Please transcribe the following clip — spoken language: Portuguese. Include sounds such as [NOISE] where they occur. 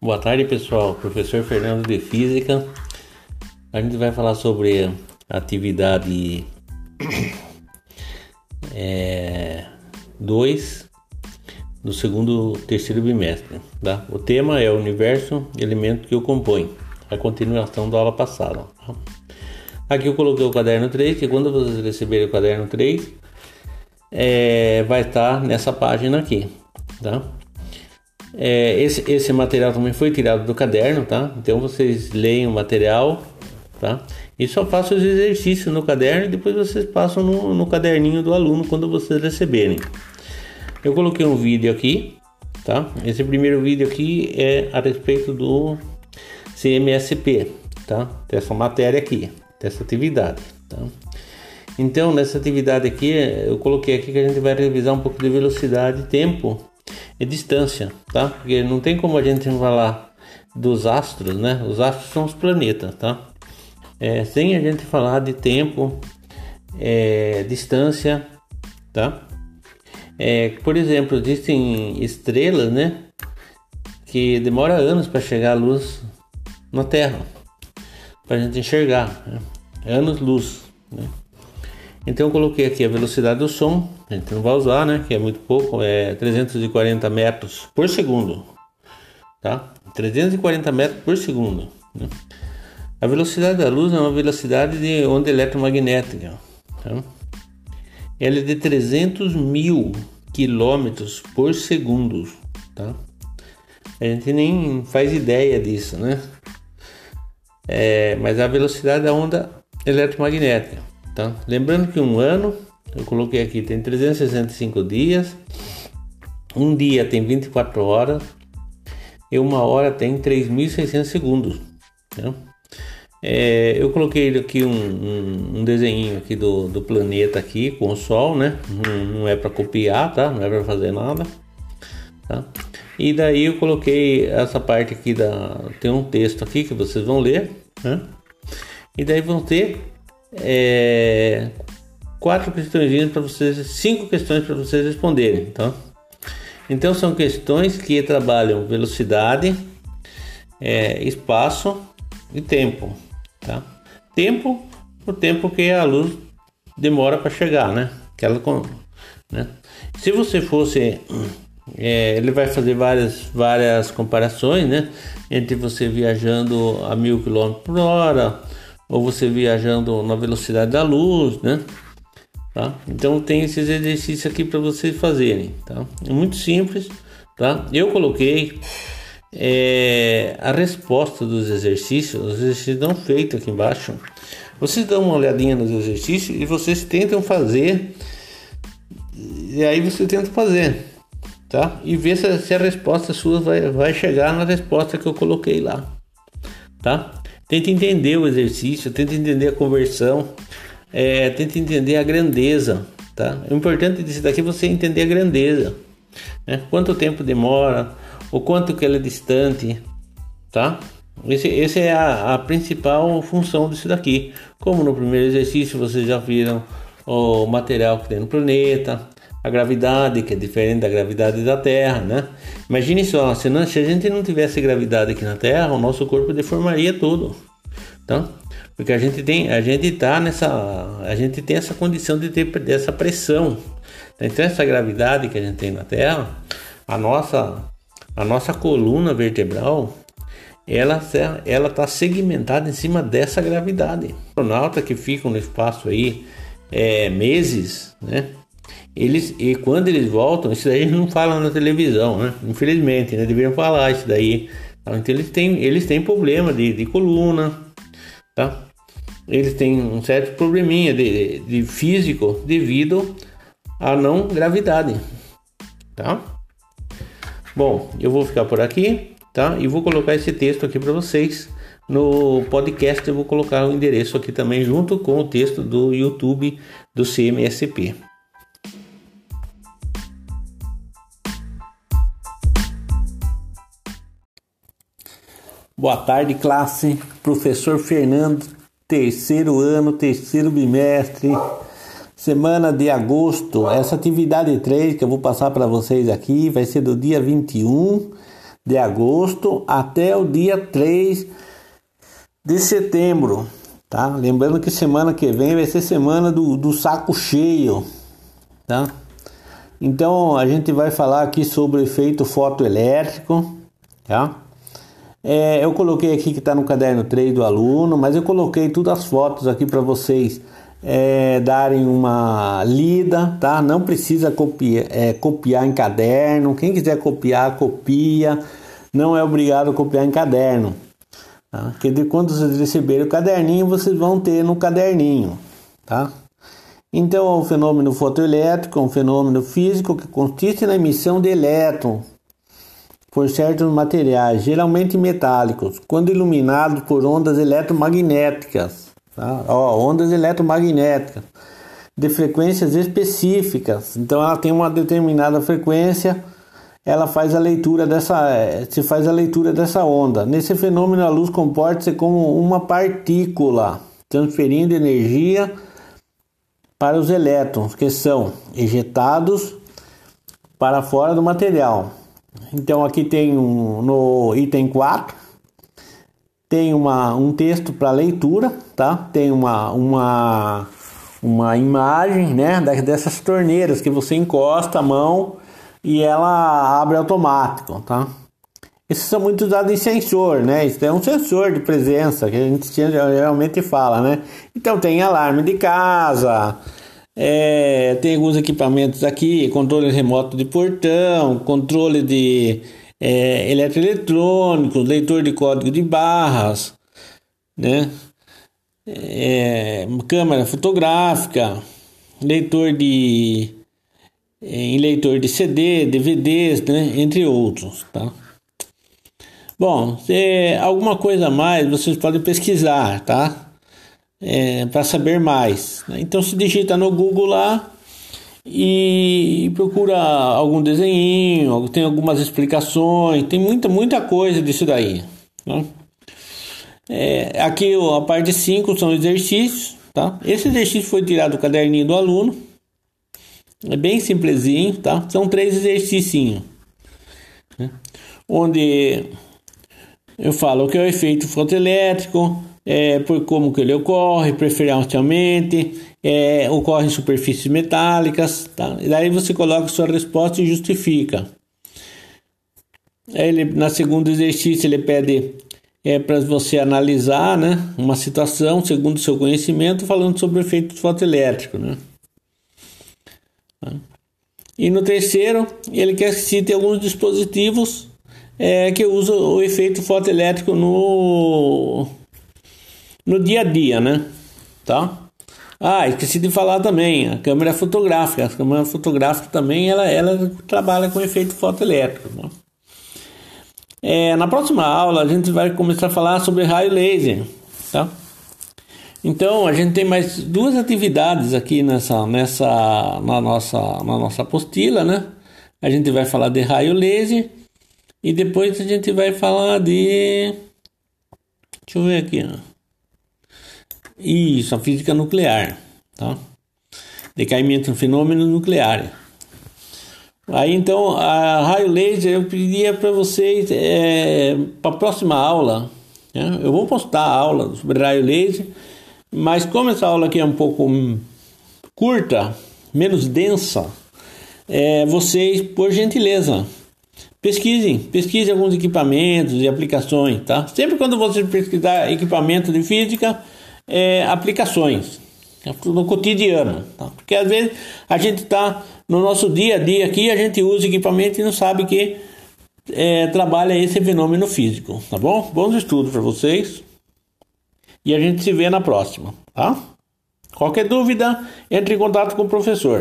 Boa tarde, pessoal. Professor Fernando de Física. A gente vai falar sobre atividade 2 [COUGHS] é, do segundo terceiro bimestre. Tá? O tema é o universo, elemento que o compõe. A continuação da aula passada. Aqui eu coloquei o caderno 3, que quando vocês receberem o caderno 3, é, vai estar nessa página aqui. Tá? É, esse, esse material também foi tirado do caderno, tá? Então vocês leem o material, tá? E só façam os exercícios no caderno e depois vocês passam no, no caderninho do aluno quando vocês receberem. Eu coloquei um vídeo aqui, tá? Esse primeiro vídeo aqui é a respeito do CMSP, tá? Dessa matéria aqui, dessa atividade, tá? Então, nessa atividade aqui, eu coloquei aqui que a gente vai revisar um pouco de velocidade e tempo e distância, tá? Porque não tem como a gente falar dos astros, né? Os astros são os planetas, tá? É, sem a gente falar de tempo, é, distância, tá? É, por exemplo, existem estrelas, né? Que demora anos para chegar a luz na Terra, para a gente enxergar, né? anos luz, né? Então eu coloquei aqui a velocidade do som, a gente não vai usar, né? Que é muito pouco, é 340 metros por segundo, tá? 340 metros por segundo. Né? A velocidade da luz é uma velocidade de onda eletromagnética. Tá? Ela é de 300 mil quilômetros por segundo, tá? A gente nem faz ideia disso, né? É, mas a velocidade da onda eletromagnética. Tá? Lembrando que um ano, eu coloquei aqui, tem 365 dias, um dia tem 24 horas e uma hora tem 3.600 segundos. Tá? É, eu coloquei aqui um, um, um, desenho aqui do, do planeta aqui com o Sol, né? Não, não é para copiar, tá? Não é para fazer nada, tá? E daí eu coloquei essa parte aqui da tem um texto aqui que vocês vão ler, né? E daí vão ter é, quatro questões para vocês, cinco questões para vocês responderem, tá? Então são questões que trabalham velocidade, é, espaço e tempo, tá? Tempo, o tempo que a luz demora para chegar, né? Que ela, né? Se você fosse, é, ele vai fazer várias, várias comparações, né? Entre você viajando a mil quilômetros por hora ou você viajando na velocidade da luz, né? Tá? Então tem esses exercícios aqui para vocês fazerem, tá? É muito simples, tá? Eu coloquei é, a resposta dos exercícios, os exercícios estão feitos aqui embaixo. Vocês dão uma olhadinha nos exercícios e vocês tentam fazer, e aí você tenta fazer, tá? E ver se, se a resposta sua vai, vai chegar na resposta que eu coloquei lá, tá? Tenta entender o exercício, tenta entender a conversão, é, tenta entender a grandeza, tá? O importante disso daqui é você entender a grandeza, né? Quanto tempo demora, o quanto que ela é distante, tá? Esse, esse é a, a principal função disso daqui. Como no primeiro exercício vocês já viram o material que tem no planeta, a gravidade, que é diferente da gravidade da Terra, né? Imagine só, se, se a gente não tivesse gravidade aqui na Terra, o nosso corpo deformaria tudo, tá? Porque a gente tem, a gente tá nessa, a gente tem essa condição de ter dessa pressão. Então essa gravidade que a gente tem na Terra, a nossa, a nossa coluna vertebral, ela ela está segmentada em cima dessa gravidade. Astronautas que ficam no espaço aí é, meses, né? Eles, e quando eles voltam, isso daí não falam na televisão, né? Infelizmente, né? Deveriam falar isso daí. Tá? Então eles têm, eles têm problema de, de coluna, tá? Eles têm um certo probleminha de, de físico devido à não gravidade, tá? Bom, eu vou ficar por aqui, tá? E vou colocar esse texto aqui para vocês. No podcast eu vou colocar o endereço aqui também junto com o texto do YouTube do CMSP. Boa tarde, classe. Professor Fernando, terceiro ano, terceiro bimestre, semana de agosto. Essa atividade 3 que eu vou passar para vocês aqui vai ser do dia 21 de agosto até o dia 3 de setembro, tá? Lembrando que semana que vem vai ser semana do, do saco cheio, tá? Então a gente vai falar aqui sobre efeito fotoelétrico, tá? É, eu coloquei aqui que está no caderno 3 do aluno, mas eu coloquei todas as fotos aqui para vocês é, darem uma lida, tá? Não precisa copiar, é, copiar em caderno. Quem quiser copiar, copia. Não é obrigado a copiar em caderno. Tá? Porque quando vocês receberem o caderninho, vocês vão ter no caderninho, tá? Então, o fenômeno fotoelétrico é um fenômeno físico que consiste na emissão de elétrons por certos materiais, geralmente metálicos, quando iluminados por ondas eletromagnéticas Tá? Ó, ondas eletromagnéticas de frequências específicas. Então ela tem uma determinada frequência, ela faz a leitura dessa, eh, se faz a leitura dessa onda. Nesse fenômeno a luz comporta-se como uma partícula, transferindo energia para os elétrons que são ejetados para fora do material. Então aqui tem um, no item 4 tem uma, um texto para leitura, tá? Tem uma, uma, uma imagem, né, dessas torneiras que você encosta a mão e ela abre automático, tá? Esses são muito usados em sensor, né? Isso é um sensor de presença que a gente geralmente fala, né? Então tem alarme de casa, é, tem alguns equipamentos aqui, controle remoto de portão, controle de é, eletroeletrônicos, leitor de código de barras, né? É, câmera fotográfica, leitor de é, em leitor de CD, DVDs, né? entre outros, tá? Bom, se alguma coisa a mais vocês podem pesquisar, tá? É, para saber mais. Né? Então se digita no Google lá e procura algum desenho, tem algumas explicações, tem muita, muita coisa disso daí. Né? É, aqui a parte 5 são exercícios. Tá? Esse exercício foi tirado do caderninho do aluno. É bem simplesinho, tá? São três exercícios. Né? Onde eu falo o que é o efeito fotoelétrico, é, por como que ele ocorre, preferencialmente, é, ocorre em superfícies metálicas, tá? E daí você coloca sua resposta e justifica. Ele, na segundo exercício ele pede é, para você analisar né, uma situação segundo o seu conhecimento, falando sobre o efeito fotoelétrico. Né? E no terceiro, ele quer que cite alguns dispositivos é, que usam o efeito fotoelétrico no, no dia a dia, né? Tá? Ah, esqueci de falar também, a câmera fotográfica. A câmera fotográfica também ela, ela trabalha com efeito fotoelétrico. Né? É, na próxima aula a gente vai começar a falar sobre raio laser, tá? Então a gente tem mais duas atividades aqui nessa, nessa, na nossa, na nossa apostila, né? A gente vai falar de raio laser e depois a gente vai falar de, deixa eu ver aqui, ó. Isso, a física nuclear, tá? Decaimento fenômeno nuclear. Aí então, a raio laser eu pediria para vocês é, para a próxima aula. Né? Eu vou postar a aula sobre raio laser, mas como essa aula aqui é um pouco curta, menos densa, é, vocês, por gentileza, pesquisem, pesquisem alguns equipamentos e aplicações, tá? Sempre quando você pesquisar equipamento de física, é, aplicações no cotidiano, tá? porque às vezes a gente está no nosso dia a dia aqui, a gente usa equipamento e não sabe que é, trabalha esse fenômeno físico, tá bom? Bons estudos para vocês e a gente se vê na próxima, tá? Qualquer dúvida, entre em contato com o professor.